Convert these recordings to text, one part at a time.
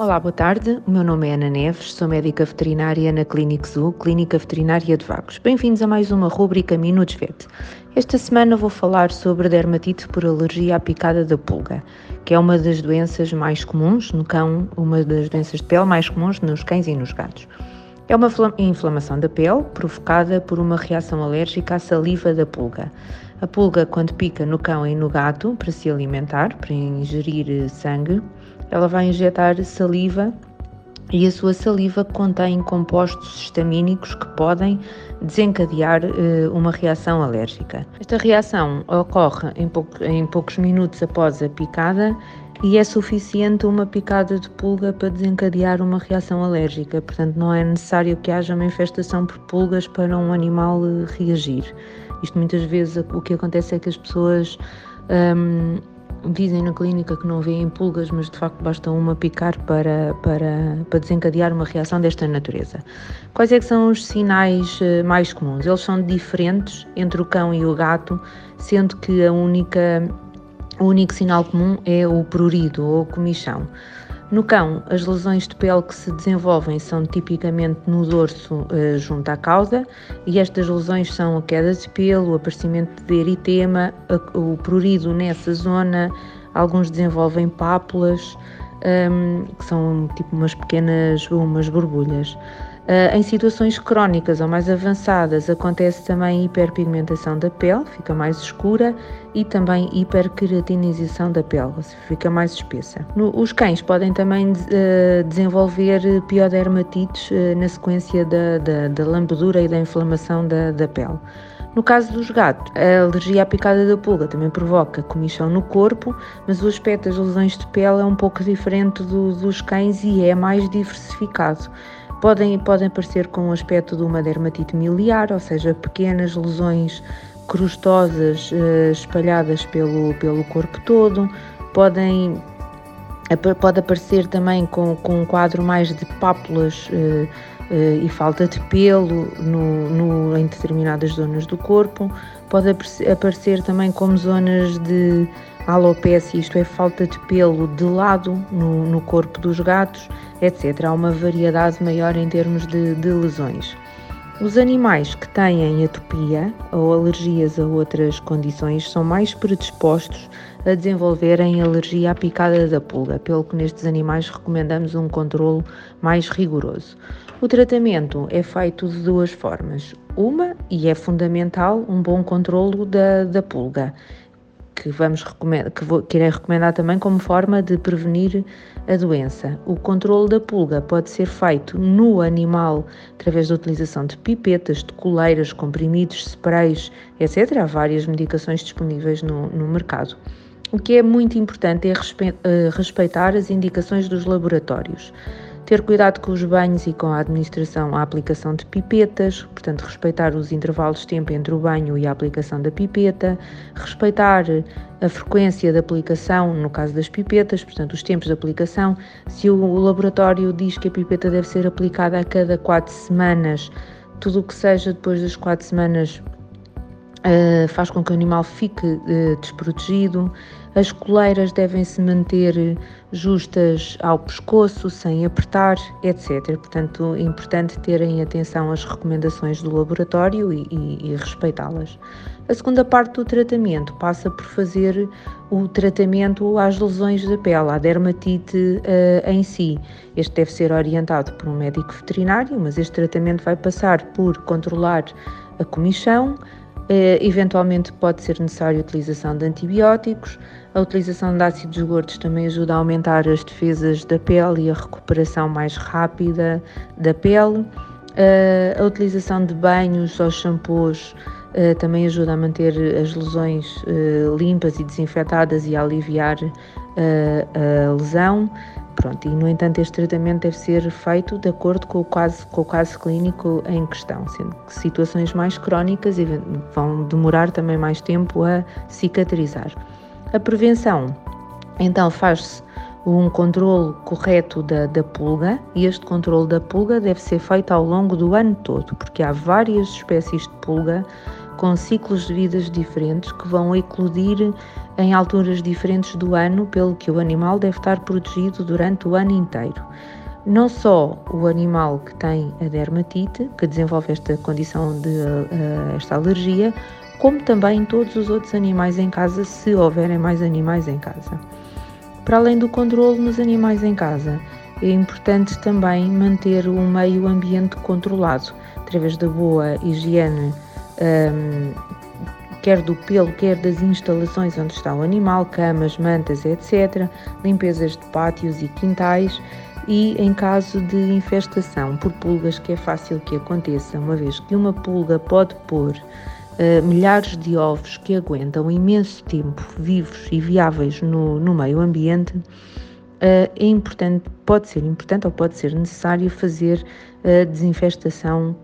Olá, boa tarde. O meu nome é Ana Neves, sou médica veterinária na Clínica Zoo, Clínica Veterinária de Vagos. Bem-vindos a mais uma rúbrica Minutos Vet. Esta semana vou falar sobre dermatite por alergia à picada da pulga, que é uma das doenças mais comuns no cão, uma das doenças de pele mais comuns nos cães e nos gatos. É uma inflamação da pele provocada por uma reação alérgica à saliva da pulga. A pulga, quando pica no cão e no gato para se alimentar, para ingerir sangue, ela vai injetar saliva e a sua saliva contém compostos histamínicos que podem desencadear uh, uma reação alérgica. Esta reação ocorre em, em, poucos minutos após a picada e é suficiente uma picada de pulga para desencadear uma reação alérgica, portanto, não é necessário que haja uma infestação por pulgas para um animal uh, reagir. Isto muitas vezes o que acontece é que as pessoas. Um, Dizem na clínica que não veem pulgas, mas de facto basta uma picar para, para, para desencadear uma reação desta natureza. Quais é são os sinais eh, mais comuns? Eles são diferentes entre o cão e o gato, sendo que a única, o único sinal comum é o prurido ou comichão. No cão, as lesões de pele que se desenvolvem são tipicamente no dorso eh, junto à cauda e estas lesões são a queda de pelo, o aparecimento de eritema, a, o prurido nessa zona, alguns desenvolvem pápulas, um, que são tipo umas pequenas umas borbulhas. Uh, em situações crónicas ou mais avançadas, acontece também hiperpigmentação da pele, fica mais escura, e também hiperqueratinização da pele, fica mais espessa. No, os cães podem também uh, desenvolver piodermatites uh, na sequência da, da, da lambedura e da inflamação da, da pele. No caso dos gatos, a alergia à picada da pulga também provoca comichão no corpo, mas o aspecto das lesões de pele é um pouco diferente do, dos cães e é mais diversificado. Podem, podem aparecer com o aspecto de uma dermatite miliar, ou seja, pequenas lesões crustosas eh, espalhadas pelo, pelo corpo todo, podem pode aparecer também com, com um quadro mais de pápulas eh, e falta de pelo no, no, em determinadas zonas do corpo, pode aparecer também como zonas de alopecia, isto é, falta de pelo de lado no, no corpo dos gatos, etc. Há uma variedade maior em termos de, de lesões. Os animais que têm atopia ou alergias a outras condições são mais predispostos a desenvolverem alergia à picada da pulga, pelo que nestes animais recomendamos um controlo mais rigoroso. O tratamento é feito de duas formas. Uma, e é fundamental, um bom controlo da, da pulga que vamos que vou, querer recomendar também como forma de prevenir a doença. O controle da pulga pode ser feito no animal através da utilização de pipetas, de coleiras, comprimidos, sprays, etc. Há várias medicações disponíveis no, no mercado. O que é muito importante é eh, respeitar as indicações dos laboratórios ter cuidado com os banhos e com a administração, a aplicação de pipetas, portanto, respeitar os intervalos de tempo entre o banho e a aplicação da pipeta, respeitar a frequência de aplicação, no caso das pipetas, portanto, os tempos de aplicação. Se o laboratório diz que a pipeta deve ser aplicada a cada quatro semanas, tudo o que seja depois das quatro semanas uh, faz com que o animal fique uh, desprotegido. As coleiras devem se manter justas ao pescoço, sem apertar, etc. Portanto, é importante terem atenção às recomendações do laboratório e, e, e respeitá-las. A segunda parte do tratamento passa por fazer o tratamento às lesões da pele, à dermatite uh, em si. Este deve ser orientado por um médico veterinário, mas este tratamento vai passar por controlar a comichão, eventualmente pode ser necessária a utilização de antibióticos, a utilização de ácidos gordos também ajuda a aumentar as defesas da pele e a recuperação mais rápida da pele. Uh, a utilização de banhos ou shampoos uh, também ajuda a manter as lesões limpas e desinfetadas e a aliviar a lesão. Pronto, e no entanto este tratamento deve ser feito de acordo com o caso, com o caso clínico em questão, sendo que situações mais crónicas vão demorar também mais tempo a cicatrizar. A prevenção Então faz-se um controle correto da, da pulga e este controle da pulga deve ser feito ao longo do ano todo, porque há várias espécies de pulga com ciclos de vidas diferentes que vão eclodir em alturas diferentes do ano, pelo que o animal deve estar protegido durante o ano inteiro. Não só o animal que tem a dermatite, que desenvolve esta condição de uh, esta alergia, como também todos os outros animais em casa, se houverem mais animais em casa. Para além do controle nos animais em casa, é importante também manter o meio ambiente controlado, através da boa higiene, um, quer do pelo, quer das instalações onde está o animal, camas, mantas, etc., limpezas de pátios e quintais e em caso de infestação por pulgas, que é fácil que aconteça, uma vez que uma pulga pode pôr uh, milhares de ovos que aguentam imenso tempo vivos e viáveis no, no meio ambiente, uh, é importante, pode ser importante ou pode ser necessário fazer a desinfestação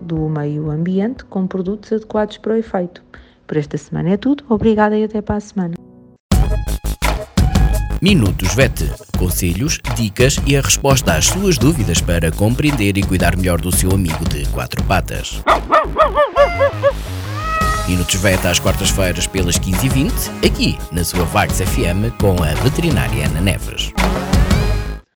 do meio ambiente com produtos adequados para o efeito. Por esta semana é tudo, obrigada e até para a semana. Minutos VET. Conselhos, dicas e a resposta às suas dúvidas para compreender e cuidar melhor do seu amigo de quatro patas. Minutos VET às quartas-feiras pelas 15h20, aqui na sua Vagos FM com a veterinária Ana Neves.